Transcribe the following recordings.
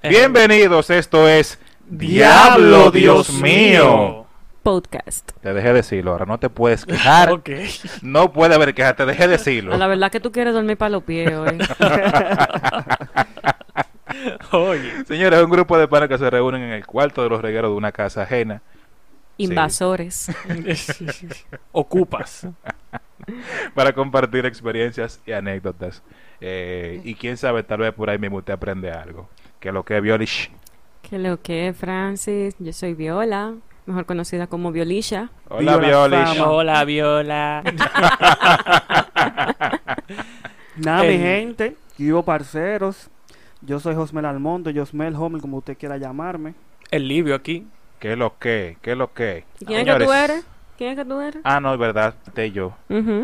Bienvenidos, esto es Diablo, Dios mío. podcast. Te dejé decirlo, ahora no te puedes quejar. No puede haber quejas, te dejé decirlo. La verdad que tú quieres dormir para los pies hoy. Oye. Señores, un grupo de panas que se reúnen en el cuarto de los regueros de una casa ajena Invasores. Ocupas. para compartir experiencias y anécdotas. Eh, y quién sabe, tal vez por ahí mismo usted aprende algo. Que lo que es Violish. ¿Qué lo que es, Francis? Yo soy Viola, mejor conocida como Violisha. Hola, Viva la Violish. fama. Hola, Viola. Nada, mi gente, vivo parceros. Yo soy Josmel Almondo, Josmel Homer, como usted quiera llamarme. El Livio aquí. ¿Qué es lo que? ¿Qué es lo que? ¿Y quién es que tú eres? ¿Quién es que tú eres? Ah, no, es verdad, falté yo.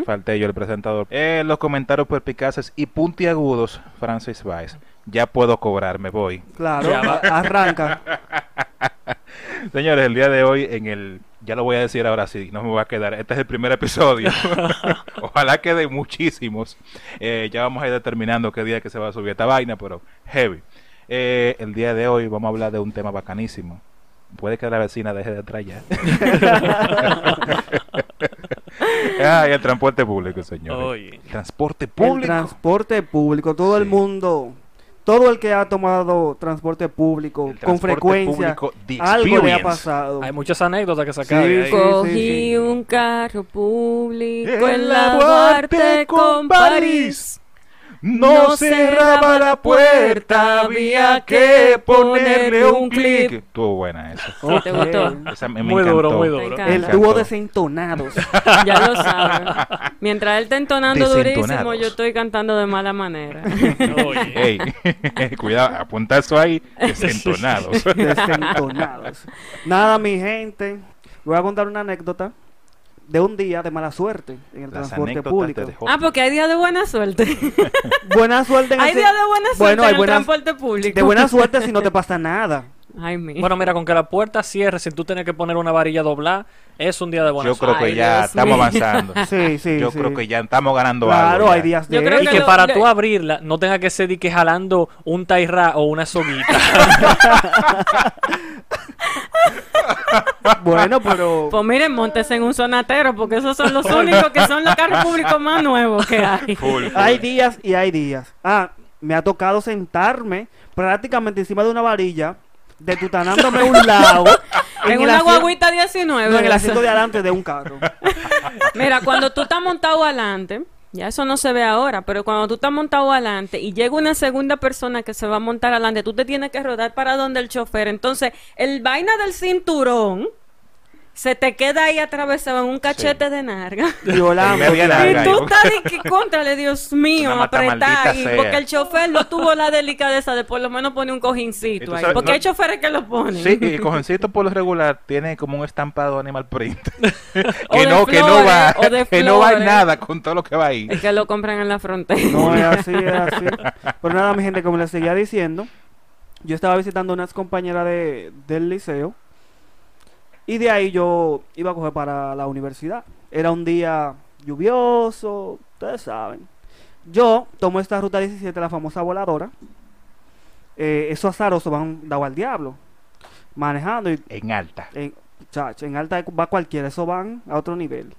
Falté yo, el presentador. Eh, los comentarios perpicaces y puntiagudos, Francis Vice. Ya puedo cobrar, me voy. Claro, Ya va. a- arranca. Señores, el día de hoy en el... Ya lo voy a decir ahora sí, no me voy a quedar. Este es el primer episodio. Ojalá quede muchísimos. Eh, ya vamos a ir determinando qué día que se va a subir esta vaina, pero heavy. Eh, el día de hoy vamos a hablar de un tema bacanísimo. Puede que la vecina deje de atrás ya. Ay, el transporte público. El transporte El público. transporte público, todo el mundo, todo el que ha tomado transporte público El con transporte frecuencia, público, algo le ha pasado. Hay muchas anécdotas que sacar Sí, sí. Cogí un carro público En en la Duarte con París. No cerraba la puerta, había que ponerle un clic. Estuvo buena esa. ¿Te gustó? Esa me, me Muy duro, muy Me duro. el dúo desentonados. Ya lo sabes. Mientras él está entonando durísimo, yo estoy cantando de mala manera. Oye. Ey, cuidado, apunta eso ahí, desentonados. desentonados. Nada, mi gente, voy a contar una anécdota de un día de mala suerte en el Las transporte público. Ah, porque hay días de buena suerte. Buena suerte en Hay ese- días de buena suerte Bueno, hay en el buenas- transporte público. de buena suerte si no te pasa nada. Ay, mi. Bueno, mira, con que la puerta cierre sin tú tener que poner una varilla doblada, es un día de buena Yo creo suerte. que Ay, ya Dios estamos mío. avanzando. Sí, sí, Yo sí. creo que ya estamos ganando Claro, algo. ya. hay días de Yo creo Y que que lo- para lo- tú abrirla no tenga que ser de que jalando un tairra o una soguita. Bueno, pero Pues miren, montes en un sonatero, porque esos son los únicos que son los carros públicos más nuevos que hay. Full, full. hay días y hay días. Ah, me ha tocado sentarme prácticamente encima de una varilla, detutanándome a un lado. En una guaguita 19. No, en el asiento de adelante de un carro. Mira, cuando tú estás montado adelante, ya eso no se ve ahora, pero cuando tú estás montado adelante y llega una segunda persona que se va a montar adelante, tú te tienes que rodar para donde el chofer. Entonces, el vaina del cinturón se te queda ahí atravesado en un cachete de narga. Violando. Y tú yo. estás de que contrale, Dios mío, apretar sea. porque el chofer no tuvo la delicadeza de por lo menos poner un Y cojincito ahí, sabes, porque no- hay choferes que lo ponen. Sí, y el cojoncito por lo regular tiene como un estampado animal print. Que no, que no flores, va, que no va en flores. nada con todo lo que va ahí. Es que lo compran en la frontera. No es así, es así. Pero nada, mi gente, como les seguía diciendo, yo estaba visitando unas compañeras de, del liceo. Y de ahí yo iba a coger para la universidad. Era un día lluvioso, ustedes saben. Yo tomo esta ruta 17, la famosa voladora. Eh, esos azarosos van dado al diablo. Manejando y En alta. en, chacho, en alta va cualquiera, eso van a otro nivel.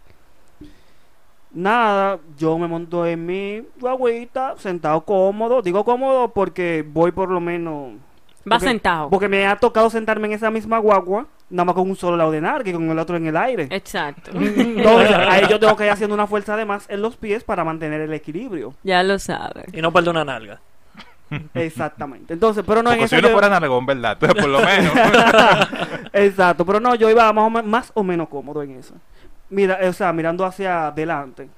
Nada, yo me monto en mi guaguita, sentado cómodo. Digo cómodo porque voy por lo menos. Va porque- sentado. Porque me ha tocado sentarme en esa misma guagua, nada más con un solo lado de narga y con el otro en el aire. Exacto. Entonces, ahí yo tengo que ir haciendo una fuerza de más en los pies para mantener el equilibrio. Ya lo sabes. y no perder una nalga. Exactamente. Entonces, pero no en Porque si esa uno yo- fuera nalgón, ¿verdad? Entonces, por lo menos. Exacto, pero no, yo iba más o, me- más o menos cómodo en eso. Mira, o sea, mirando hacia adelante.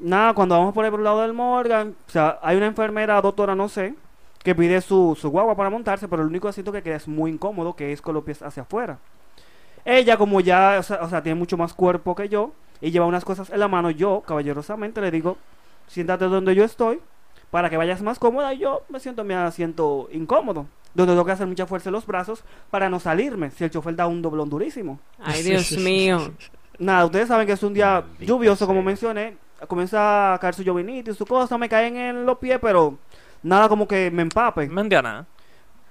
Nada, cuando vamos por el lado del Morgan, o sea, hay una enfermera, doctora, no sé, que pide su, su guagua para montarse, pero el único asiento que queda es muy incómodo, que es con los pies hacia afuera. Ella, como ya, o sea, o sea, tiene mucho más cuerpo que yo, y lleva unas cosas en la mano, yo, caballerosamente, le digo, siéntate donde yo estoy, para que vayas más cómoda, y yo me siento en mi asiento incómodo, donde tengo que hacer mucha fuerza en los brazos para no salirme, si el chofer da un doblón durísimo. Ay, Dios mío. Nada, ustedes saben que es un día Maldita lluvioso, como mencioné. Comienza a caer su llovinito y su cosa, me caen en los pies, pero nada como que me empape. Mendiana.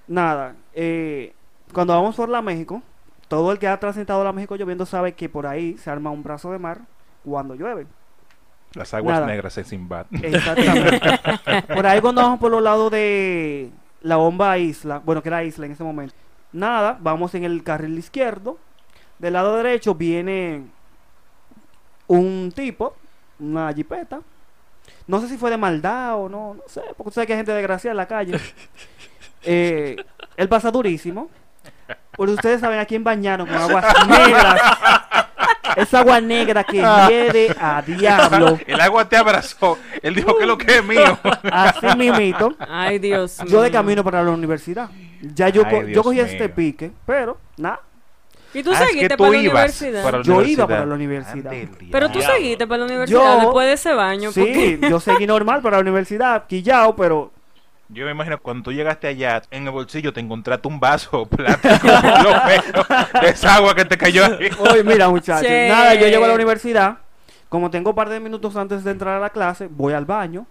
nada, eh, cuando vamos por la México, todo el que ha transitado la México lloviendo sabe que por ahí se arma un brazo de mar cuando llueve. Las aguas Nada. negras en Simbad. Exactamente. por ahí cuando vamos por los lados de la bomba isla, bueno, que era isla en ese momento. Nada, vamos en el carril izquierdo. Del lado derecho viene un tipo, una jipeta. No sé si fue de maldad o no, no sé, porque tú sabes que hay gente desgraciada en la calle. Eh, él pasa durísimo. Porque ustedes saben a quién bañaron con aguas negras. Esa agua negra que hiede a diablo. El agua te abrazó. Él dijo que lo que es mío. Así mismito. Ay, Dios Yo de camino para la universidad. Ya yo, Ay, co- yo cogí mío. este pique, pero nada, ¿Y tú Ah, es que seguiste tú para la ibas universidad? para la Yo iba para la universidad. Pero tú seguiste para la universidad Yo- después de ese baño. Sí, porque- yo seguí normal para la universidad, quillao, pero Yo me imagino cuando tú llegaste allá, en el bolsillo te encontraste un vaso plástico de esa agua que te cayó ahí. Oye, mira, muchachos. Nada, yo llego a la universidad. Como tengo un par de minutos antes de entrar a la clase, voy al baño.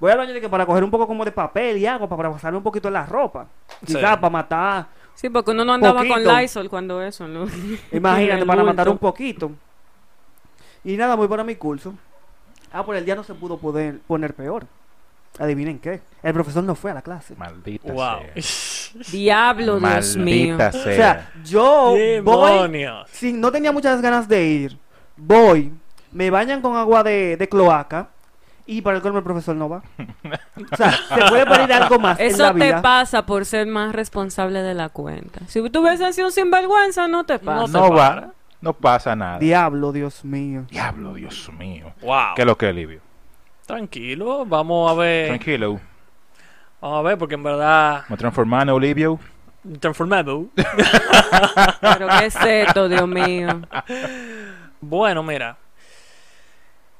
Voy al baño de que para coger un poco como de papel y agua para pasarme un poquito en la ropa. Sí. Quizás para matar. Sí, porque uno no andaba con. Lysol cuando eso, ¿no? Imagínate, para matar un poquito. Y nada, voy para mi curso. Ah, por el día no se pudo poder poner peor. Adivinen qué. El profesor no fue a la clase. Maldita Wow. sea. Diablo, Dios mío. Maldita O sea. sea, yo voy si no tenía muchas ganas de ir, voy, me bañan con agua de, de cloaca y para el colmo el profesor no va. O sea, se puede pedir algo más en la Eso te vida. pasa por ser más responsable de la cuenta. Si tú hubieses sido un sinvergüenza, no te pasa. No te no va, para. no pasa nada. Diablo, Dios mío. Diablo, Dios mío. Wow. ¿Qué es lo que es, Livio? Tranquilo, vamos a ver. Tranquilo. Vamos a ver, porque en verdad. Me transformando, Olivio. Transformado. Pero qué es esto, Dios mío. Bueno, mira.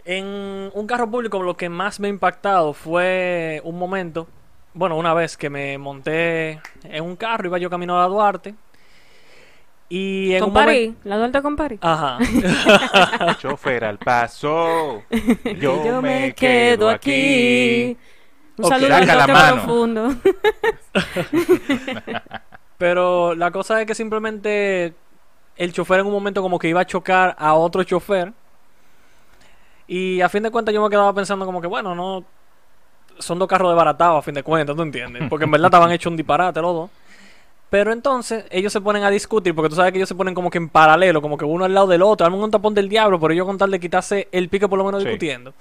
En un carro público lo que más me ha impactado fue un momento, bueno, una vez que me monté en un carro, iba yo camino a la Duarte. Y en Con un momento... París, la Duarte con París. Ajá. Chofer al paso. Yo, Yo me quedo aquí. Un saludo Saca la mano. profundo. Pero la cosa es que simplemente el chofer en un momento como que iba a chocar a otro chofer. Y a fin de cuentas yo me quedaba pensando como que, bueno, no... Son dos carros desbaratados a fin de cuentas, ¿tú entiendes? Porque en verdad estaban hechos un disparate los dos. Pero entonces ellos se ponen a discutir, porque tú sabes que ellos se ponen como que en paralelo, como que uno al lado del otro, arman un tapón del diablo, pero ellos con tal de quitarse el pique por lo menos Sí. discutiendo.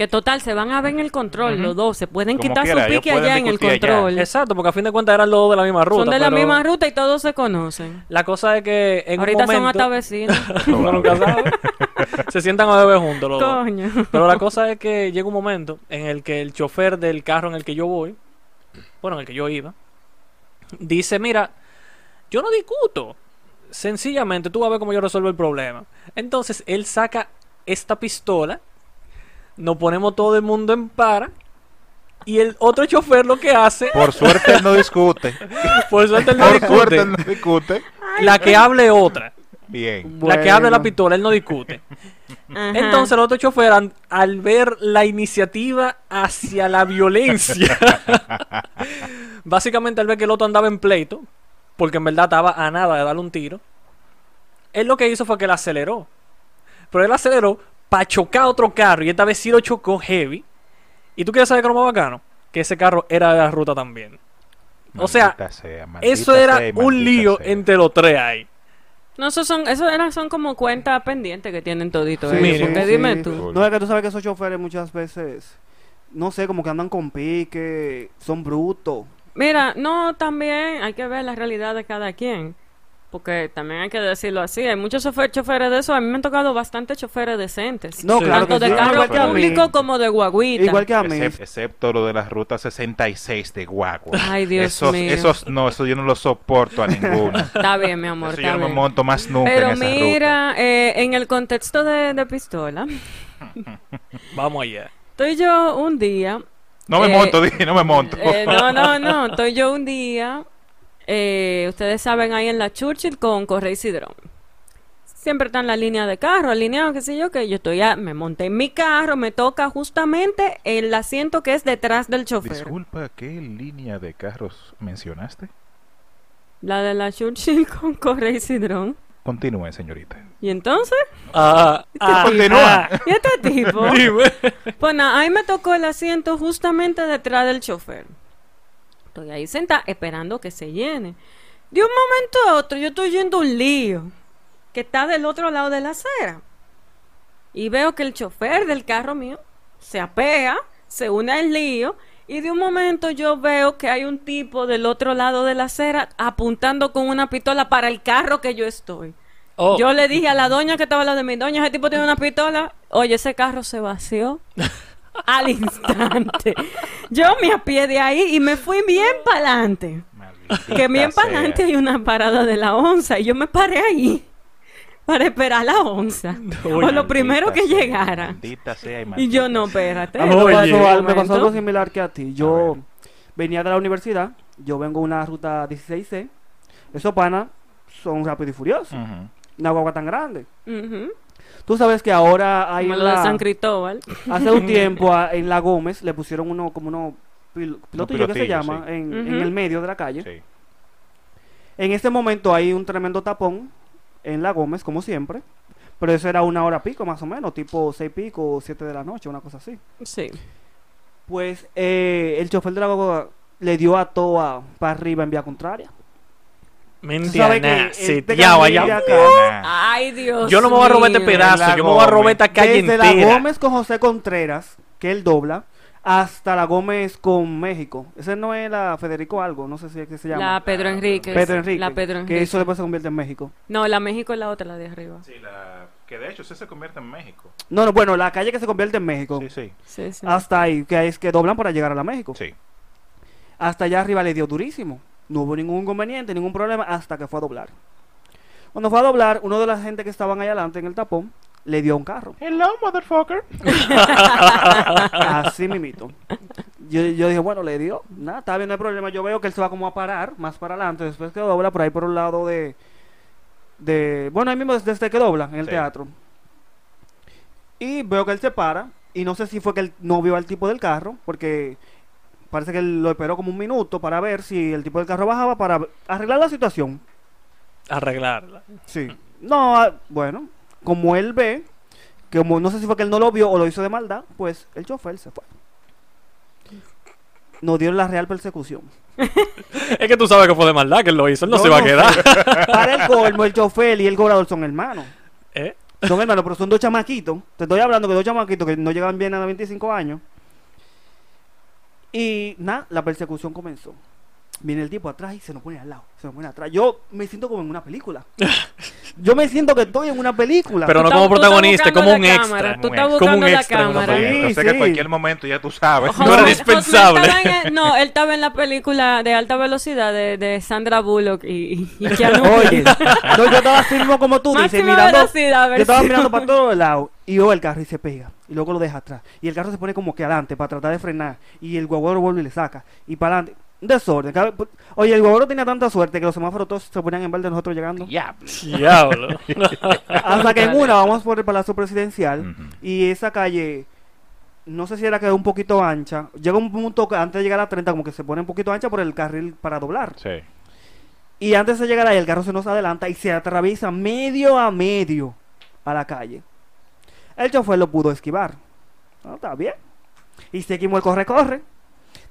Que total, se van a ver en el control, Ujú. los dos. Se pueden Como quitar quiera, su ellos pique pueden allá en el discutir allá. control. Exacto, porque a fin de cuentas eran los dos de la misma ruta. Son de la pero misma ruta y todos se conocen. La cosa es que en Ahorita un momento... son hasta vecinos. Uno nunca sabe. Se sientan a beber juntos los dos. Coño. Pero la cosa es que llega un momento en el que el chofer del carro en el que yo voy, bueno, en el que yo iba, dice, mira, yo no discuto. Sencillamente, tú vas a ver cómo yo resuelvo el problema. Entonces, él saca esta pistola, nos ponemos todo el mundo en para, y el otro chofer lo que hace, Por suerte él no discute. por suerte él no Por discute, suerte él no discute. la que hable otra, Bien. la que hable la pistola, él no discute. Ajá. Entonces el otro chofer, al ver la iniciativa hacia la violencia, básicamente al ver que el otro andaba en pleito, porque en verdad estaba a nada de darle un tiro, él lo que hizo fue que le aceleró. Pero él aceleró para chocar otro carro y esta vez sí lo chocó heavy. ¿Y tú quieres saber qué es lo más bacano? Que ese carro era de la ruta también. O sea, Eso era sea un lío sea. entre los tres ahí. No, esos son, esos eran, son como cuentas pendientes que tienen toditos Sí, ellos. Mire. Porque sí, dime sí. tú. No es que tú sabes que esos choferes muchas veces, no sé, como que andan con pique, son brutos. Mira, no, también hay que ver la realidad de cada quien. Porque también hay que decirlo así. Hay muchos chofer- choferes de eso. A mí me han tocado bastantes choferes decentes. No, Sí. claro Tanto que de sí. carro público como de guaguita. Igual que a mí. Excep- excepto lo de la ruta 66 de Guagua. Ay, Dios esos, mío. Esos, no, eso yo no lo soporto a ninguno. Está bien, mi amor. eso está yo no me monto más nunca Pero en esa ruta. mira, eh, en el contexto de, de pistola, Vamos allá. estoy yo un día. No me eh, monto, dije, no me monto. eh, no, no, no. Estoy yo un día. Eh, ustedes saben ahí en la Churchill con Correy Cidrón. siempre está en la línea de carro, alineado, qué sé yo, que yo estoy ya, me monté en mi carro, me toca justamente el asiento que es detrás del chofer. Disculpa, ¿qué línea de carros mencionaste? La de la Churchill con Correa y Cidrón. Continúe, señorita. ¿Y entonces? Ah, ah, Continúa. ah. ¿Y este tipo? Pues nada, ahí me tocó el asiento justamente detrás del chofer. Estoy ahí sentada esperando que se llene. De un momento a otro yo estoy yendo a un lío que está del otro lado de la acera. Y veo que el chofer del carro mío se apea, se une al lío y de un momento yo veo que hay un tipo del otro lado de la acera apuntando con una pistola para el carro que yo estoy. Oh, Yo le dije a la doña que estaba al lado de mi doña, ese tipo tiene una pistola. Oye, ese carro se vació al instante. Yo me apié de ahí y me fui bien para adelante. Que bien para adelante hay una parada de la onza y yo me paré ahí para esperar la onza. o lo primero que sea, llegara. sea Y yo no, espérate. Me pasó, me algo similar que a ti. Yo venía de la universidad, yo vengo una ruta 16C. Esos panas son rápidos y furiosos. Ujú. Una guagua tan grande. Tú sabes que ahora hay Como en lo de la- San Cristóbal. hace un tiempo a- en la Gómez le pusieron uno como uno pil- pilotillo que se llama sí. en, el medio de la calle. Sí. En este momento hay un tremendo tapón en la Gómez, como siempre. Pero eso era una hora pico más o menos, tipo seis pico o siete de la noche, una cosa así. Sí. Pues eh, el chofer de la guagua le dio a toa para arriba en vía contraria. Que seteado camino allá. Ay, Dios Yo no me voy a robar este pedazo, yo me voy a robar esta calle Desde la. Gómez con José Contreras, que él dobla, hasta la Gómez con México. Ese no es la Federico algo, no sé si es que se llama. La Pedro Enrique. Pedro Enrique. La Pedro Que Enrique. eso después se convierte en México. No, la México es la otra, la de arriba. Sí, la... que de hecho ese se convierte en México. No, no, bueno, la calle que se convierte en México. Sí, sí. Sí, sí. Hasta ahí, que es que doblan para llegar a la México. Sí. Hasta allá arriba le dio durísimo. No hubo ningún inconveniente, ningún problema, hasta que fue a doblar. Cuando fue a doblar, uno de la gente que estaban ahí adelante en el tapón le dio a un carro. Hello, motherfucker. Así mimito. Yo, yo dije, bueno, le dio. Nada, está bien, no hay problema. Yo veo que él se va como a parar, más para adelante, después que dobla por ahí por un lado de. de bueno, ahí mismo desde este que dobla, en el Sí. teatro. Y veo que él se para. Y no sé si fue que él no vio al tipo del carro, porque parece que él lo esperó como un minuto para ver si el tipo del carro bajaba para arreglar la situación. Arreglarla. Sí. No, ah, bueno, como él ve, que como no sé si fue que él no lo vio o lo hizo de maldad, pues el chofer se fue. Nos dieron la real persecución. Es que tú sabes que fue de maldad que él lo hizo, él no se va a quedar. Para el colmo, el chofer y el cobrador son hermanos. ¿Eh? Son hermanos, pero son dos chamaquitos. Te estoy hablando que dos chamaquitos que no llegan bien a los 25 años. Y nada, la persecución comenzó. Viene el tipo atrás y se nos pone al lado. Se nos pone atrás. Yo me siento como en una película. Yo me siento que estoy en una película. Pero no como tú protagonista, como un la extra. cámara, Tú estás buscando la Como un extra, cámara. Sí, o sea que sí. en cualquier momento ya tú sabes. No era José- dispensable. José estaba en el- no, él estaba en la película de alta velocidad de, de Sandra Bullock y, y Keanu Oye, no, yo estaba así mismo como tú dices, mirando. Yo estaba mirando para todos lados y veo el carro y se pega. Y luego lo deja atrás. Y el carro se pone como que adelante para tratar de frenar. Y el guaguero vuelve y le saca. Y para adelante. Desorden. Oye, el guaguero tenía tanta suerte que los semáforos todos se ponían en verde nosotros llegando. Ya. Diablo. Hasta que en una vamos por el Palacio Presidencial. Ujú. Y esa calle, no sé si era que es un poquito ancha. Llega un punto que antes de llegar a 30 como que se pone un poquito ancha por el carril para doblar. Sí. Y antes de llegar ahí, el carro se nos adelanta y se atraviesa medio a medio a la calle. El chofer lo pudo esquivar. No, está bien. Y seguimos el corre-corre.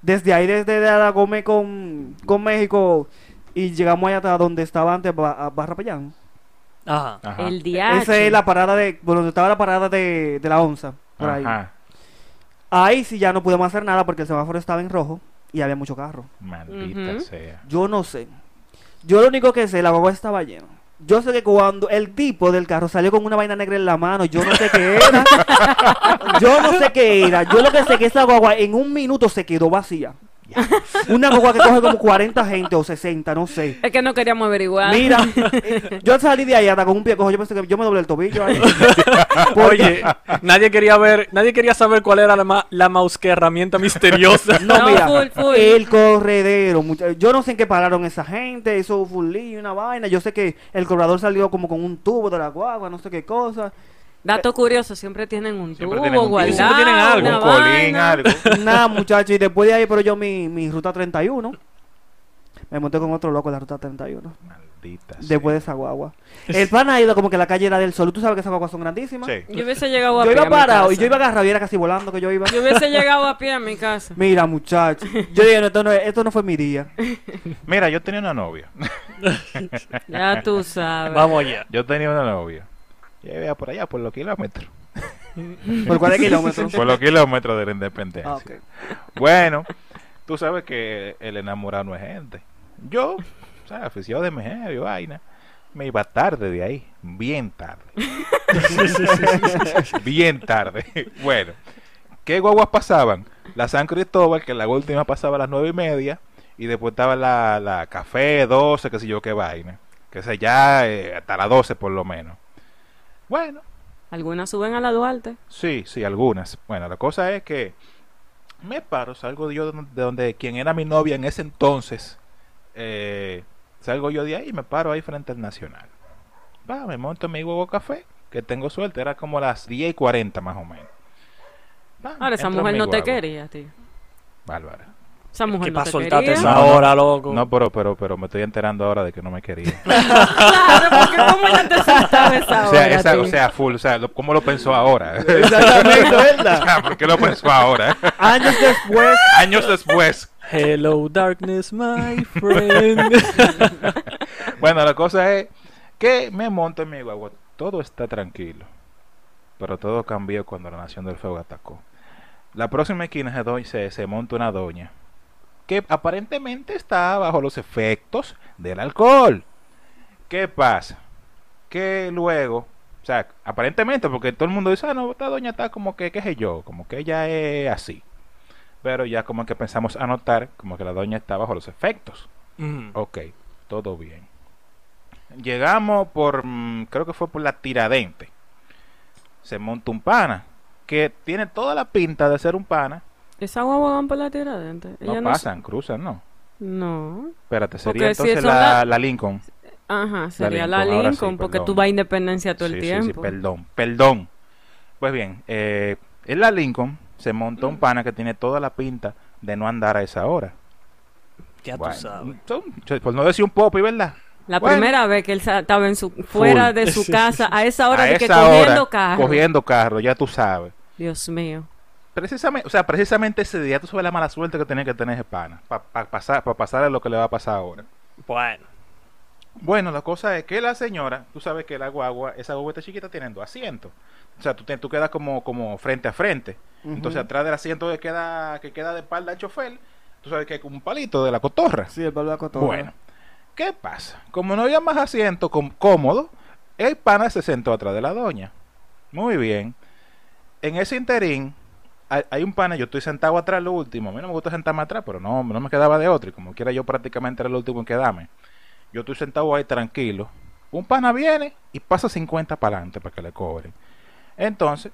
Desde ahí, desde la Gómez con, con México. Y llegamos allá hasta donde estaba antes Barra Payán. Ajá. Ajá. El diacho. Esa es la parada de. Bueno, donde estaba la parada de, de la onza. Por ahí. Ajá. Ahí sí ya no pudimos hacer nada porque el semáforo estaba en rojo y había mucho carro. Maldita sea. Yo no sé. Yo lo único que sé, la guagua estaba llena. Yo sé que cuando el tipo del carro salió con una vaina negra en la mano, yo no sé qué era. yo no sé qué era. Yo lo que sé que esa guagua en un minuto se quedó vacía. Una guagua que coge como 40 gente o 60, no sé. Es que no queríamos averiguar. Mira, eh, yo salí de ahí hasta con un pie cojo. Yo pensé que yo me doblé el tobillo ahí. Oye, nadie quería ver, nadie quería saber cuál era la, ma la mouse herramienta misteriosa. No, No, mira, full, full. el corredero, yo no sé en qué pararon esa gente, eso fue un lío, una vaina, yo sé que el cobrador salió como con un tubo de la guagua, no sé qué cosa, Dato curioso, siempre tienen un Siempre tubo tienen un tubo. guardado, Siempre tienen algo, una Un colín, vaina. algo. nada muchachos, y después de ahí, pero yo mi, mi ruta 31, me monté con otro loco en la ruta 31, Maldita. después de esa guagua. El pan ha ido como que la calle era del sol, tú sabes que esas guaguas son grandísimas. Sí. Yo hubiese llegado a Yo pie iba a mi parado y casa. yo iba agarrado y era casi volando que yo iba. Yo hubiese llegado a pie a mi casa. Mira muchachos, yo dije, no, esto, no, es- esto no fue mi día. Mira, yo tenía una novia. Ya tú sabes. Vamos allá. Yo tenía una novia. Vivía por allá, por los kilómetros. ¿Por cuál kilómetros? Por los kilómetros de la independencia. Ah. Bueno, tú sabes que el enamorado no es gente. Yo, o sea, aficionado de mujer y vaina, me iba tarde de ahí, bien tarde. bien tarde. Bueno, ¿qué guaguas pasaban? La San Cristóbal, que la última pasaba a las nueve y media, y después estaba la, la Café 12, que sé yo qué vaina. Que sé ya eh, hasta las 12 por lo menos. Bueno, Algunas suben a la Duarte. Sí, sí, algunas. Bueno, la cosa es que me paro, salgo yo de donde, de donde quien era mi novia en ese entonces, eh, salgo yo de ahí y me paro ahí frente al Nacional. Va, me monto en mi huevo café, que tengo suerte, era como las 10 y 40 más o menos. Va, Ahora, esa mujer no te quería, tío. Bárbara. Esa mujer Que no para te soltarte quería. esa No, no. hora, loco. No, pero, pero, pero me estoy enterando ahora de que no me quería. Claro, porque cómo ya te soltaba esa o sea, hora, esa, o sea, full, o sea, lo- ¿cómo lo pensó ahora? Exactamente, O ¿verdad? sea, ¿Por qué lo pensó ahora? Años después, Años después. Hello, darkness, my friend. Bueno, la cosa es que me monto en mi guagua. Todo está tranquilo. Pero todo cambió cuando la Nación del Fuego atacó. La próxima esquina se, se, se monta una doña que aparentemente está bajo los efectos del alcohol. ¿Qué pasa? Que luego, o sea, aparentemente, porque todo el mundo dice, ah, no, esta doña está como que, qué sé yo, como que ella es así. Pero ya como que pensamos anotar como que la doña está bajo los efectos. Mm. Ok, todo bien. Llegamos por, mm, creo que fue por la tiradente. Se monta un pana, que tiene toda la pinta de ser un pana. Esa guagua van por la tiradente. No Ella pasan, cruzan, no. No. Espérate, sería Porque entonces la, la- la Lincoln. Ajá, sería la Lincoln, ahora Lincoln, sí, porque perdón. tú vas a Independencia todo el Sí, sí, sí, tiempo. perdón, perdón. Pues bien, eh, en la Lincoln se montó un pana que tiene toda la pinta de no andar a esa hora. Ya Bueno, tú sabes. son- por no decir un popi, ¿verdad? La Bueno. primera vez que él estaba en su, fuera Full. de su casa a esa hora a de que esa cogiendo hora, carro. cogiendo carro, ya tú sabes. Dios mío. Precisamente, o sea, precisamente ese día tú sabes la mala suerte que tenía que tener ese pana para pasar, para pasarle lo que le va a pasar ahora. Bueno. Bueno, la cosa es que la señora, tú sabes que la guagua, esa guaguita chiquita tiene dos asientos. O sea, tú, te- tú quedas como, como frente a frente. Entonces, atrás del asiento que queda, que queda de espalda al chofer, tú sabes que hay como un palito de la cotorra. sí, el Pablo Cotorra. Bueno, ¿qué pasa? Como no había más asiento com- cómodo, el pana se sentó atrás de la doña. Muy bien. En ese interín, hay, hay un pana, yo estoy sentado atrás lo último. A mí no me gusta sentarme atrás, pero no, no me quedaba de otro. Y como quiera, yo prácticamente era el último en quedarme. Yo estoy sentado ahí tranquilo. Un pana viene y pasa 50 para adelante para que le cobren. Entonces,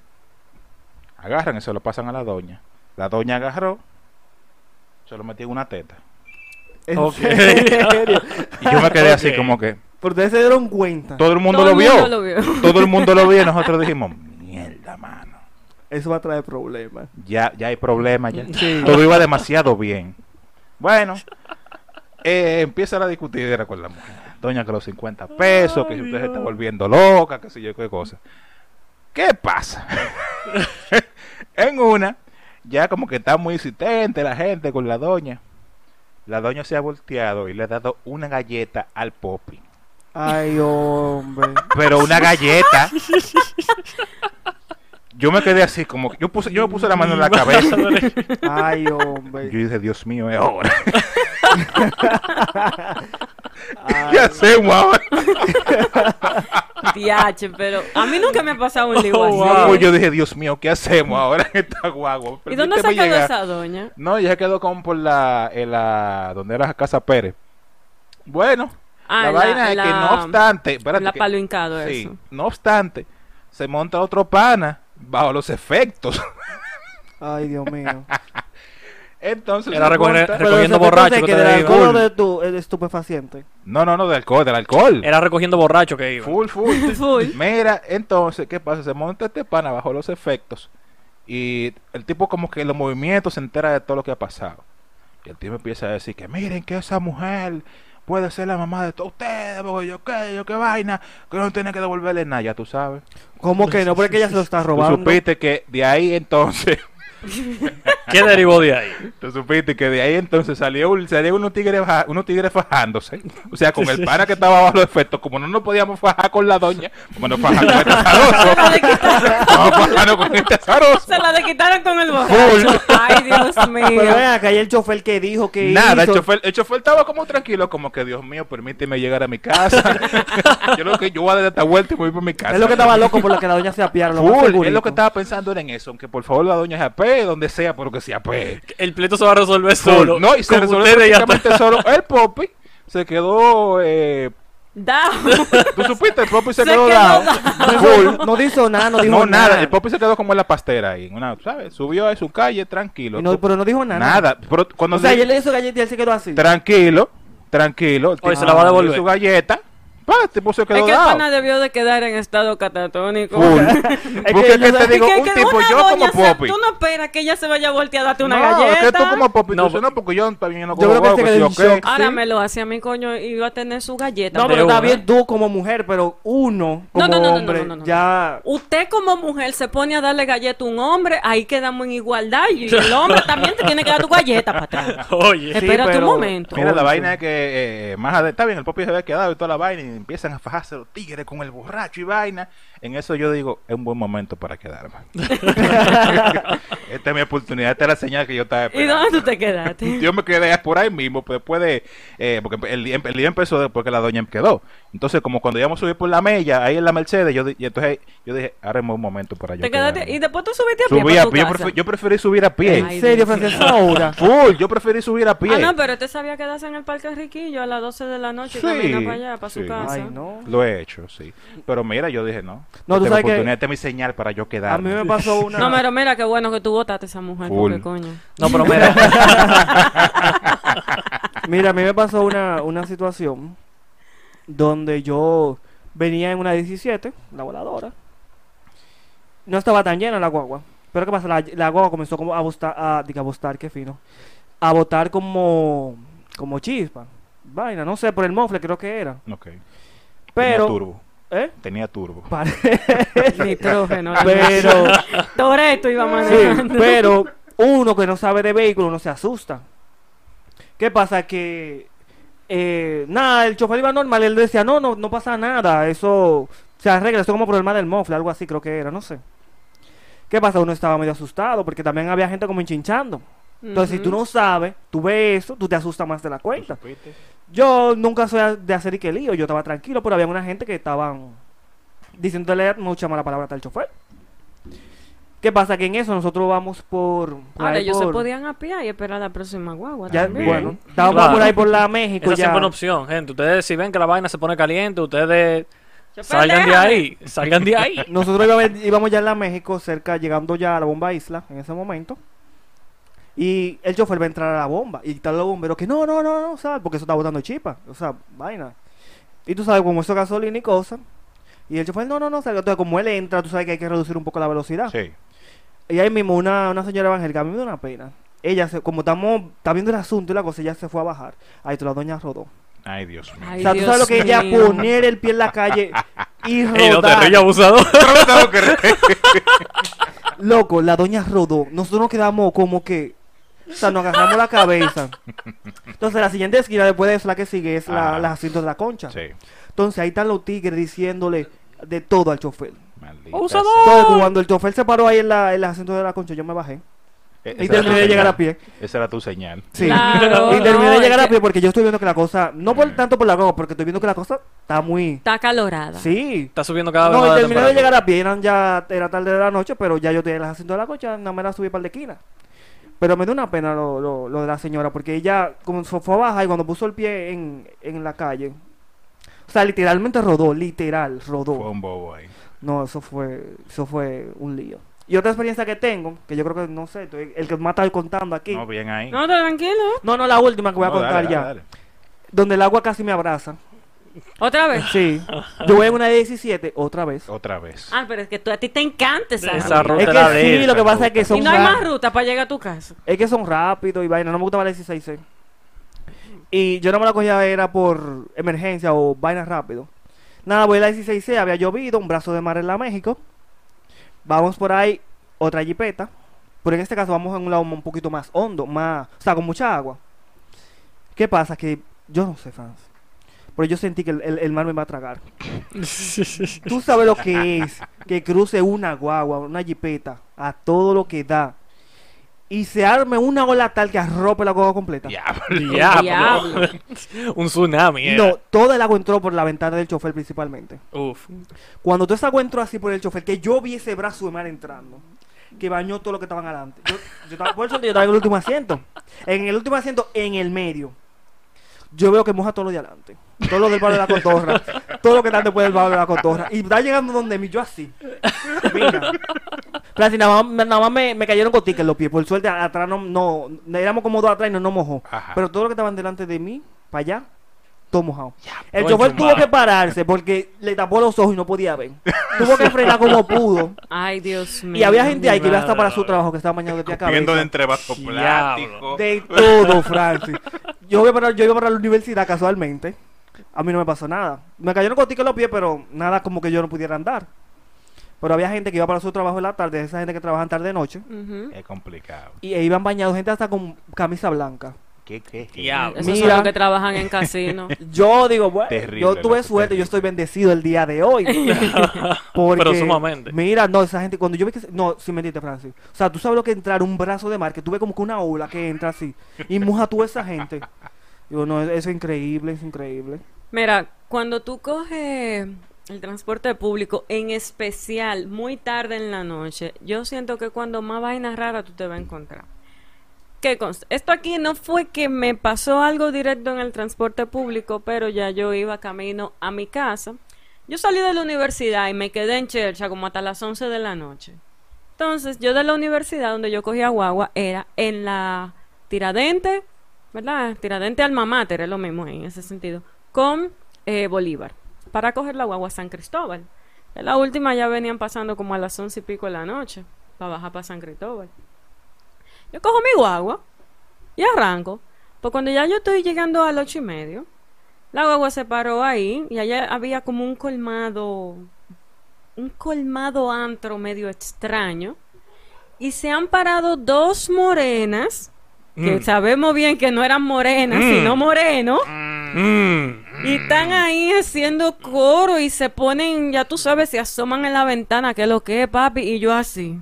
agarran y se lo pasan a la doña. La doña agarró, se lo metió en una teta. ¿En serio? Y yo me quedé así como que Por ustedes se dieron cuenta. todo el mundo Todo lo el vio. mundo lo vio. Todo el mundo lo vio y nosotros dijimos, mierda, mano. Eso va a traer problemas. Ya, ya hay problemas ya. Sí. Todo iba demasiado bien. Bueno, eh, empieza la discutidera con la mujer. Doña que los 50 pesos, que si usted se está volviendo loca, que sé yo qué cosa. ¿Qué pasa? en una, ya como que está muy insistente la gente con la doña. La doña se ha volteado y le ha dado una galleta al popi. Ay, hombre. pero una galleta. Yo me quedé así, como que yo puse, yo me puse la mano en la cabeza. Ay, hombre. Yo dije, Dios mío, es ahora. ¿Qué hacemos ahora? Diache, pero a mí nunca me ha pasado un lío Oh, así. wow. Yo dije, Dios mío, ¿qué hacemos ahora en esta guagua? ¿Y dónde se quedó llegar. esa doña? No, ya se quedó como por la, en la donde era la Casa Pérez. Bueno, Ah, la vaina es que no obstante, espérate la palo hincado, sí, eso. no obstante, se monta otro pana bajo los efectos. Ay, Dios mío. Entonces Era Recogiendo borracho de que del alcohol de tu el estupefaciente. No, no, no, del alcohol, del alcohol. Era recogiendo borracho que iba. Full, full. Full. Mira, entonces, ¿qué pasa? Se monta este pana bajo los efectos y el tipo como que en los movimientos se entera de todo lo que ha pasado. Y el tipo empieza a decir que miren que esa mujer puede ser la mamá de todos ustedes, porque yo qué, yo qué vaina, que no tiene que devolverle nada, ya tú sabes. ¿Cómo que no? Porque ella se lo está Tú robando. supiste que de ahí entonces, ¿Qué derivó de ahí? tú supiste que de ahí entonces salió, un- salió unos tigres, unos tigres fajándose. O sea, con el pana que estaba bajo los efectos, como no nos podíamos fajar con la doña, como nos fajamos con este azaroso. A fajarnos con este azaroso. se la de quitaron con el borracho. Ay, Pero mío. vean, acá hay el chofer que dijo que Nada, el chofer, el chofer estaba como tranquilo, como que Dios mío, permíteme llegar a mi casa. yo lo que yo voy a dar esta vuelta y me voy para mi casa. Es lo que estaba loco por lo que la doña se apiara. Lo es lo que estaba pensando era en eso, aunque por favor la doña se apee, donde sea, pero que se apee. El pleito se va a resolver Full. solo. No, y se resolvió y prácticamente solo. El Poppy se quedó, eh, Da. tú supiste, el Poppy se, Se quedó quedó dado. No, Full. no, dijo nada, no dijo No, nada, nada. el Poppy se quedó como en la pastera ahí, una, ¿sabes? Subió a su calle tranquilo. No- pero no dijo nada. Nada, pero cuando O sea, le- ayer le hizo galleta y él se quedó así. tranquilo, tranquilo. tipo se la va a devolver. Su galleta, el tipo se Es quedó que el dado. pana debió de quedar en estado catatónico. Full. Es Porque es que yo- te digo, que- un que tipo, yo como Poppy. Tú no esperas que ella se vaya a voltear a darte una no, galleta. es que tú como Poppy, No, no, porque yo también no Yo como creo que que quedó shock. Ahora me lo hacía mi coño iba a tener su galleta. No, pero- está bien tú como mujer, pero uno como hombre ya... Usted como mujer se pone a darle galleta a un hombre, ahí quedamos en igualdad y el hombre también te tiene que dar tu galleta para atrás. Oye. Sí, Espérate pero- un momento. Mira, la vaina es que eh, más adelante, está bien, el Poppy se había quedado y toda la vaina y empiezan a fajarse los tigres con el borracho y vaina. En eso yo digo, es un buen momento para quedarme. esta es mi oportunidad, esta es la señal que yo estaba ¿Y esperando. dónde tú te quedaste? Yo me quedé por ahí mismo, pues después de. eh, porque el día, el día empezó después que la doña quedó. Entonces, como cuando íbamos a subir por la mella, ahí en la Mercedes, yo, y entonces yo dije, ahora es un buen momento para yo. Te quedaste quedarme". y después tú subiste a pie Subí a pie, yo, prefer- yo preferí subir a pie. ¿En serio, ahora? Full, yo preferí subir a pie. Ah, no, pero este sabía quedarse en el Parque Riquillo a las 12 de la noche Sí, y caminar para allá, para su casa. Ay, no. Lo he hecho, sí. Pero mira, yo dije, no. No, tú sabes que- oportunidad, esta es mi señal para yo A quedarme. mí me pasó una... No, pero mira, qué bueno que tú votaste a esa mujer, porque coño. No, pero mira. Mira, a mí me pasó una, una situación donde yo venía en una 17, la voladora. No estaba tan llena la guagua. Pero ¿qué pasa? La, la guagua comenzó como a botar, a, diga, a botar, qué fino. A botar como, como chispa. Vaina, no sé, por el mofle creo que era. Ok. Pero, Tenía turbo. ¿Eh? Tenía turbo. Parece. Nitrógeno. pero, Toreto iba sí, manejando. pero uno que no sabe de vehículo no se asusta. ¿Qué pasa? Que eh, nada, el chofer iba normal, él decía, no, no, no pasa nada, eso se arregla, eso es como problema del mofle, algo así creo que era, no sé. ¿Qué pasa? Uno estaba medio asustado porque también había gente como enchinchando. Entonces, si tú no sabes, tú ves eso, tú te asustas más de la cuenta. Yo nunca soy de hacer y que lío, yo estaba tranquilo, pero había una gente que estaban diciéndole mucha mala palabra al chofer. ¿Qué pasa? Que en eso nosotros vamos por... por Ahora, ellos se podían apiar y esperar la próxima guagua. ya, también. bueno, estábamos Claro. por ahí por la México Esa ya. siempre es una opción, gente. Ustedes si ven que la vaina se pone caliente, ustedes Chofer, salgan de ahí. Salgan de ahí. Nosotros íbamos, íbamos ya en la México, cerca, llegando ya a la bomba isla en ese momento. Y el chofer va a entrar a la bomba. Y están los bomberos que no, no, no, no, ¿sabes? Porque eso está botando chispa. O sea, vaina. Y tú sabes, como eso es gasolina y cosas. Y el chofer, no, no, no, ¿sabes? Entonces, como él entra, tú sabes que hay que reducir un poco la velocidad. Sí. Y ahí mismo una, una señora evangélica, a mí me da una pena. Ella, se, como estamos, está viendo el asunto y la cosa, ella se fue a bajar. Ahí la doña rodó. Ay, Dios mío. Ay, o sea, tú Dios sabes lo que ella mío. poner el pie en la calle y Ey, no te rodar. abusador. Loco, la doña rodó. Nosotros nos quedamos como que. O sea, nos agarramos la cabeza. Entonces, la siguiente esquina después de eso, la que sigue, es la, las asientos de la concha. Sí. Entonces, ahí están los tigres diciéndole de todo al chofer. Maldita. Entonces, cuando el chofer se paró ahí en la, en los asientos de la concha, yo me bajé. E- Y terminé de llegar a pie. Esa era tu señal. Sí. Claro, y terminé no, de llegar a pie porque yo estoy viendo que la cosa, no por tanto por la guagua, porque estoy viendo que la cosa está muy... Está acalorada. Sí. Está subiendo cada vez No, más y de terminé de llegar a pie, eran ya, era tarde de la noche, pero ya yo tenía las asientos de la cocha, no me la subí para la esquina. Pero me dio una pena lo, lo, lo de la señora, porque ella como se fue a bajar y cuando puso el pie en, en la calle, o sea, literalmente rodó, literal, rodó. Fue un bobo ahí. No, eso fue, eso fue un lío. Y otra experiencia que tengo, que yo creo que, no sé, estoy- el que más está contando aquí. No, bien ahí. No, tranquilo. No, no, la última que voy a No, contar dale, ya. dale. Donde el agua casi me abraza. Otra vez. Sí. Yo voy en una de 17, otra vez. Otra vez. Ah, pero es que tú, a ti te encanta esa, Esa ruta. ruta Es era que de sí, esa lo que pasa es que ruta. son Y no hay ra- más ruta para llegar a tu casa. Es que son rápidos y vaina. No me gustaba la 16C. Y yo no me la cogía era por emergencia o vaina rápido. Nada, voy a la 16C, había llovido, un brazo de mar en la México. Vamos por ahí, otra jipeta. Pero en este caso vamos en un lado un poquito más hondo, más, o sea, con mucha agua. ¿Qué pasa? Que yo no sé, Franz. Pero yo sentí que el, el- el mar me va a tragar. Tú sabes lo que es que cruce una guagua, una jipeta, a todo lo que da. Y se arme una ola tal que arrope la guagua completa. Diablo. Diablo. Diablo. Un tsunami. era. No, todo el agua entró por la ventana del chofer principalmente. Uf. Cuando todo ese agua entró así por el chofer, que yo vi ese brazo de mar entrando, que bañó todo lo que estaban adelante. Yo, yo estaba, por eso yo estaba en el último asiento. En el último asiento, en el medio. Yo veo que moja todo lo de adelante. Todo lo del barrio de la cotorra. todo lo que está después del barrio de la cotorra. Y está llegando donde mí, yo así. Mira. Pero así, nada más, nada más me, me cayeron goticas en los pies. Por suerte, atrás no, no, éramos como dos atrás y no nos mojó. Ajá. Pero todo lo que estaban delante de mí, para allá, todo mojado. El chofer tuvo que pararse porque le tapó los ojos y no podía ver. tuvo que frenar como pudo. Ay, Dios mío. Y había gente ahí que iba hasta para su trabajo que estaba bañado de pie a cabeza. Viendo de entre. De todo, Francis. Yo iba, para, yo iba para la universidad casualmente. A mí no me pasó nada. Me cayeron goticas en los pies, pero nada como que yo no pudiera andar. Pero había gente que iba para su trabajo en la tarde, esa gente que trabaja tarde de noche. Ujú. Es complicado. Y e iban bañados, gente hasta con camisa blanca. ¿Qué, qué? Diablo. Esos son Mira. los que trabajan en casino. Yo digo, bueno, Terrible, yo tuve suerte, terrible. yo estoy bendecido el día de hoy. Porque, Pero sumamente. Mira, no, esa gente, cuando yo vi que... No, sin mentirte, Francis. O sea, tú sabes lo que es entrar un brazo de mar, que tuve como que una ola que entra así. Y moja tú esa gente. Digo, no, es increíble, es increíble. Mira, cuando tú coges el transporte público, en especial muy tarde en la noche, yo siento que cuando más vainas raras tú te vas a encontrar. ¿Qué consta? Esto aquí no fue que me pasó algo directo en el transporte público, pero ya yo iba camino a mi casa. Yo salí de la universidad y me quedé en Chercha como hasta las 11 de la noche. Entonces, yo de la universidad donde yo cogía guagua era en la Tiradente, ¿verdad? Tiradente Alma Mater, es lo mismo en ese sentido, con eh, Bolívar, para coger la guagua San Cristóbal. La última ya venían pasando como a las once y pico de la noche, para bajar para San Cristóbal. Yo cojo mi guagua y arranco. Pues cuando ya yo estoy llegando al ocho y medio, la guagua se paró ahí y allá había como un colmado, un colmado antro medio extraño. Y se han parado dos morenas, que Mm. sabemos bien que no eran morenas, Mm. sino morenos. Mm. Y están ahí haciendo coro y se ponen, ya tú sabes, se asoman en la ventana, que es lo que es, papi, y yo así.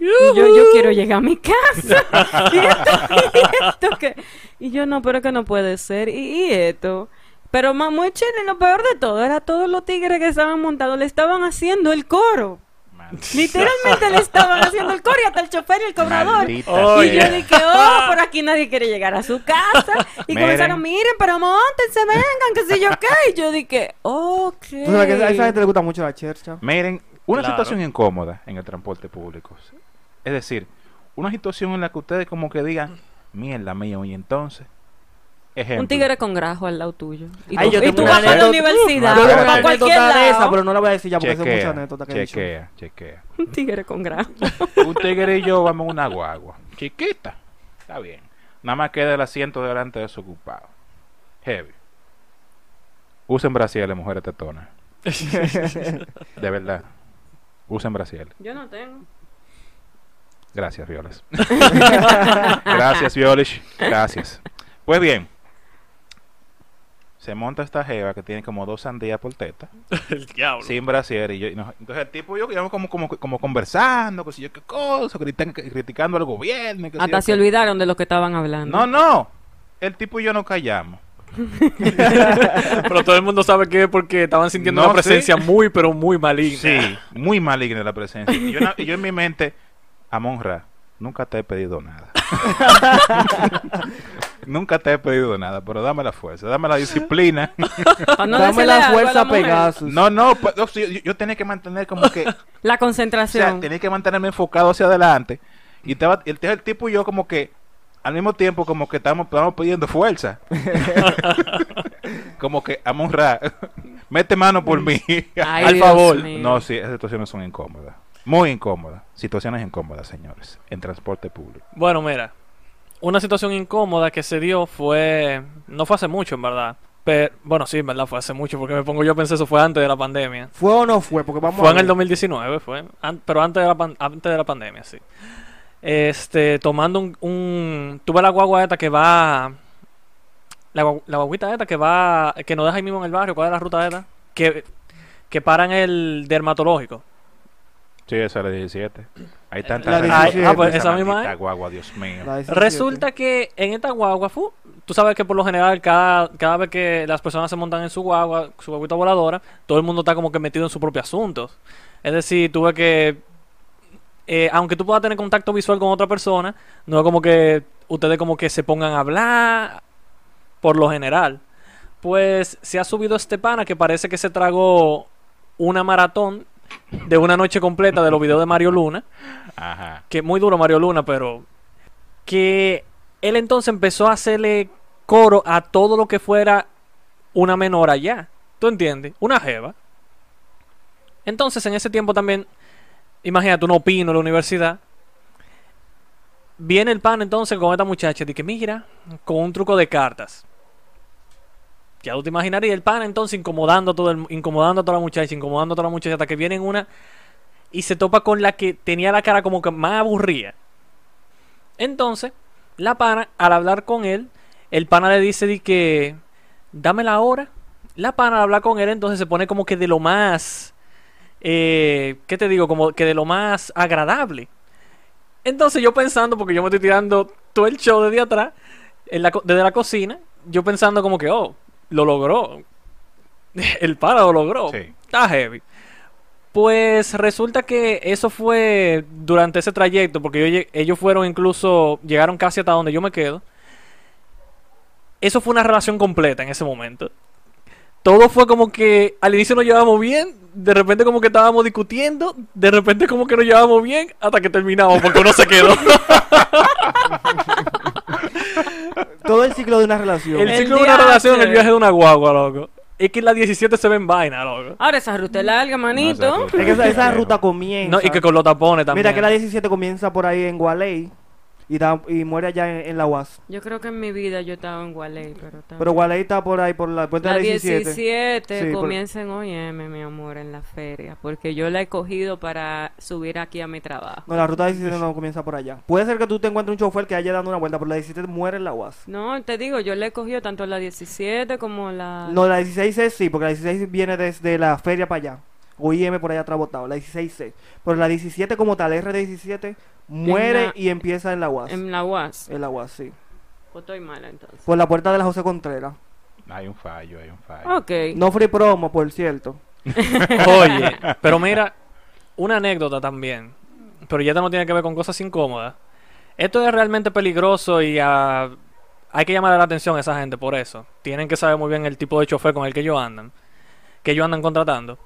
Y yo, yo quiero llegar a mi casa. y, esto, y esto que- y yo no, pero que no puede ser. Y, y esto. Pero más muy chévere, lo peor de todo, era todos los tigres que estaban montados, le estaban haciendo el coro. Literalmente le estaban haciendo el hasta el chofer y el cobrador. Maldita Oh, Y yo dije, oh, por aquí nadie quiere llegar a su casa. Y Miren. comenzaron, miren, pero montense, vengan, que sé yo qué. Y yo dije, ok. Tú sabes que a esa gente le gusta mucho la chercha. Miren, una Claro. situación incómoda en el transporte público. Es decir, una situación en la que ustedes como que digan, mierda mío, y entonces, ejemplo. Un tigre con grajo al lado tuyo. Y Ay, tú, yo y tú vas a la universidad, Yo tengo una para cualquier anécdota de esa, lado. pero no la voy a decir ya porque son muchas chequea, anécdotas que he dicho. chequea, chequea. Un tigre con grajo. Un tigre y yo vamos en una guagua. Chiquita. Está bien. Nada más queda el asiento delante desocupado. Heavy. Usen brasieles, mujeres tetonas. De verdad. Usen brasieles. Yo no tengo. Gracias, Violes. Gracias, Violes. Gracias. Pues bien. Se monta esta jeva que tiene como dos sandías por teta, El diablo. sin brasier, y yo, y nos- entonces el tipo y yo íbamos como, como, como conversando, que si yo qué cosa, critican- criticando al gobierno. si Hasta yo se qué- olvidaron de lo que estaban hablando. No, no, el tipo y yo nos callamos. Pero todo el mundo sabe que es porque estaban sintiendo No, una presencia sí. muy, pero muy maligna. Sí, muy maligna la presencia. Y yo, yo en mi mente, Amonra, nunca te he pedido nada. nunca te he pedido nada, pero dame la fuerza, dame la disciplina. No Dame la fuerza. Pegasus. No, no, pues, yo, yo tenía que mantener como que, o La sea, concentración. tenía que mantenerme enfocado hacia adelante. Y estaba, el, el tipo y yo como que, al mismo tiempo, como que estábamos, estábamos pidiendo fuerza. como que, Amonra, mete mano por mí. Ay, Al Dios favor. mío. No, sí, esas situaciones son incómodas. Muy incómodas. Situaciones incómodas, señores, en transporte público. Bueno, mira, una situación incómoda que se dio fue, no fue hace mucho en verdad, pero bueno, sí, en verdad fue hace mucho porque me pongo yo a pensar eso fue antes de la pandemia. ¿Fue o no fue? Porque vamos Fue a en el 2019, fue, an- pero antes de la pan- antes de la pandemia, sí. Este, tomando un, un tuve la guagua esta que va la, guagu- la guaguita esta que va que nos deja ahí mismo en el barrio, ¿cuál es la ruta esta? Que que para en el dermatológico. Sí, esa es la 17. Hay 17. Ah, pues esa misma es. guagua, Dios mío. La 17. Resulta que en esta guagua, fu, tú sabes que por lo general cada, cada vez que las personas se montan en su guagua, su guaguita voladora, todo el mundo está como que metido en su propio asunto. Es decir, tú ves que, eh, aunque tú puedas tener contacto visual con otra persona, no es como que ustedes como que se pongan a hablar por lo general. Pues se ha subido este pana que parece que se tragó una maratón de una noche completa de los videos de Mario Luna Ajá. que muy duro Mario Luna, pero que él entonces empezó a hacerle coro a todo lo que fuera una menor allá. ¿Tú entiendes? Una jeva. Entonces, en ese tiempo también, imagínate, un opino en la universidad. Viene el pan entonces con esta muchacha y dice, mira, con un truco de cartas. Ya tú te imaginarías el pan entonces incomodando a todo el, incomodando a toda la muchacha, incomodando a toda la muchacha, hasta que viene en una y se topa con la que tenía la cara como que más aburrida. Entonces, la pana, al hablar con él, el pana le dice de que, dame la hora. La pana al hablar con él, entonces se pone como que de lo más, eh, ¿qué te digo? Como que de lo más agradable. Entonces yo pensando, porque yo me estoy tirando todo el show desde atrás, desde la cocina, yo pensando como que, oh, lo logró. El pana lo logró. Sí. Está heavy. Pues resulta que eso fue durante ese trayecto, porque yo ellos fueron incluso, llegaron casi hasta donde yo me quedo. Eso fue una relación completa en ese momento. Todo fue como que al inicio nos llevábamos bien, de repente como que estábamos discutiendo, de repente como que nos llevábamos bien, hasta que terminamos, porque uno se quedó. Todo el ciclo de una relación. el El ciclo de una relación, el viaje de una guagua, loco. Es que en la 17 se ven vaina, loco. Ahora esa ruta es larga, manito. No, esa Es que esa, esa ruta comienza. No, y que con los tapones también. Mira que la 17 comienza por ahí en Gualey y, da- y muere allá en, en la UAS. Yo creo que en mi vida yo estaba en Gualey, pero está Pero Gualey está por ahí, por la puente La de la 17. 17 Sí, por- comienza en OIM, mi amor, en la feria, porque yo la he cogido para subir aquí a mi trabajo. No, la ruta 17 no comienza por allá. Puede ser que tú te encuentres un chofer que haya dando una vuelta, pero la 17 muere en la UAS. No, te digo, yo la he cogido tanto la 17 como la... No, la 16 es sí, porque la 16 viene desde la feria para allá. O IM por allá atrás botado, la 16 c Pero la 17 como tal, R17, muere la- y empieza en la UAS. En la UAS. En la UAS, sí. Pues estoy mala entonces. Por la puerta de la José Contreras. Hay un fallo, hay un fallo. Ok. No free promo, por cierto. Oye, pero mira, una anécdota también. Pero ya esto no tiene que ver con cosas incómodas. Esto es realmente peligroso y ah, hay que llamar la atención a esa gente por eso. Tienen que saber muy bien el tipo de chofer con el que ellos andan. Que ellos andan contratando.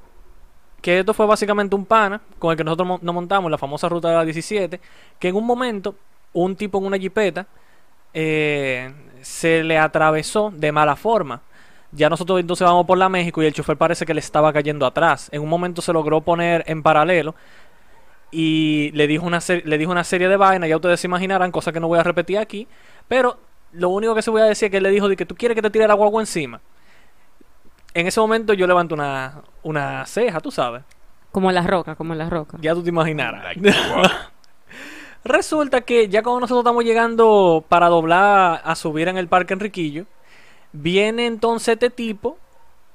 Que esto fue básicamente un pana con el que nosotros nos montamos la famosa ruta de la 17. Que en un momento, un tipo en una jipeta eh, se le atravesó de mala forma. Ya nosotros entonces vamos por la México y el chofer parece que le estaba cayendo atrás. En un momento se logró poner en paralelo y le dijo una, le dijo una serie de vainas, ya ustedes se imaginarán, cosas que no voy a repetir aquí, pero lo único que se voy a decir es que él le dijo de que tú quieres que te tire la guagua encima. En ese momento yo levanto una, una ceja, tú sabes. Como la roca, como la roca. Ya tú te imaginarás. Resulta que ya cuando nosotros estamos llegando para doblar a subir en el parque Enriquillo, Viene entonces este tipo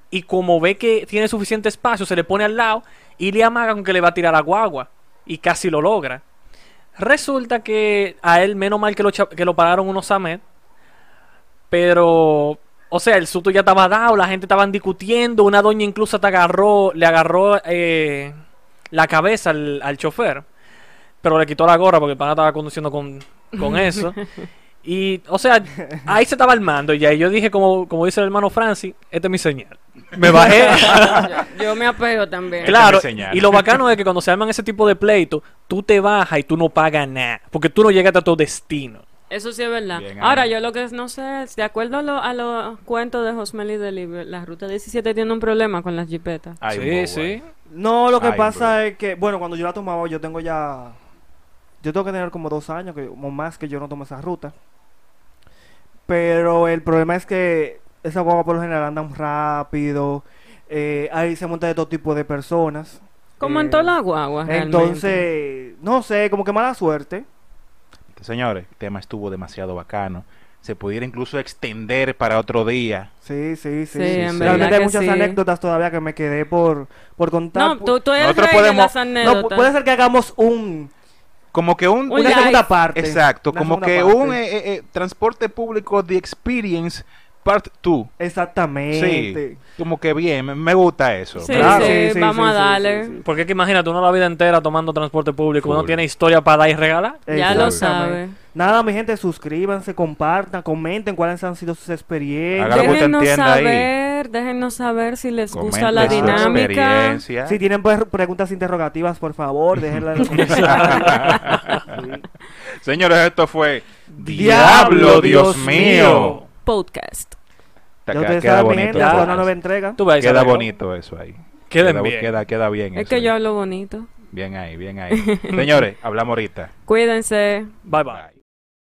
y como ve que tiene suficiente espacio, se le pone al lado y le amaga con que le va a tirar a guagua. Y casi lo logra. Resulta que a él, menos mal que lo, que lo pararon unos Samet. Pero, o sea, el susto ya estaba dado, la gente estaban discutiendo. Una doña incluso te agarró, le agarró eh, la cabeza al, al chofer. Pero le quitó la gorra porque el pana estaba conduciendo con, con eso. Y, o sea, ahí se estaba armando ya. Y yo dije, como, como dice el hermano Francis, esta es mi señal. Me bajé. yo, yo me apego también. claro. Esta es mi señal. Y lo bacano es que cuando se arman ese tipo de pleitos, tú te bajas y tú no pagas nada. Porque tú no llegaste a tu destino. Eso sí es verdad. Bien Ahora, ahí. yo lo que no sé, es, de acuerdo a, lo- a los cuentos de Josmeli de Libre, la ruta 17 tiene un problema con las jipetas. Un sí, sí. ahí. No, lo que Ay, pasa bro. es que, bueno, cuando yo la tomaba, yo tengo ya. Yo tengo que tener como dos años que, o más que yo no tomo esa ruta. Pero el problema es que esas guaguas por lo general andan rápido. eh, ahí se monta de todo tipo de personas. Como en eh, todas las guaguas, realmente. Entonces, no sé, como que mala suerte. Señores, el tema estuvo demasiado bacano. Se pudiera incluso extender para otro día. Sí, sí, sí. Realmente hay muchas sí. anécdotas todavía que me quedé por, por contar. No, tú, tú eres Nosotros rey de podemos- las No, anécdotas. pu- puede ser que hagamos un, Como que un... Un una live. segunda parte. Exacto, Una como que parte. un eh, eh, eh, transporte público The Experience Part 2. Exactamente. Sí, como que bien, me, gusta eso. Sí, Claro. sí, vamos a darle. sí, sí. Porque es que imagínate, uno la vida entera tomando transporte público, uno tiene historia para dar y regalar. Ya lo sabe. Nada, mi gente, suscríbanse, compartan, comenten cuáles han sido sus experiencias. Déjennos entienda ahí. saber, déjennos saber si les gusta la dinámica. Si tienen preguntas interrogativas, por favor, déjenlas en los comentarios. Sí. Señores, esto fue Diablo, Dios mío. Podcast. Está- Ya ustedes queda saben, bonito. gente, hasta una nueva entrega. Tú ves, Queda bonito eso ahí. Queda, bien. Queda, queda bien. Es eso que ahí. yo hablo bonito. Bien ahí, bien ahí. Señores, hablamos ahorita. Cuídense. Bye bye. Bye.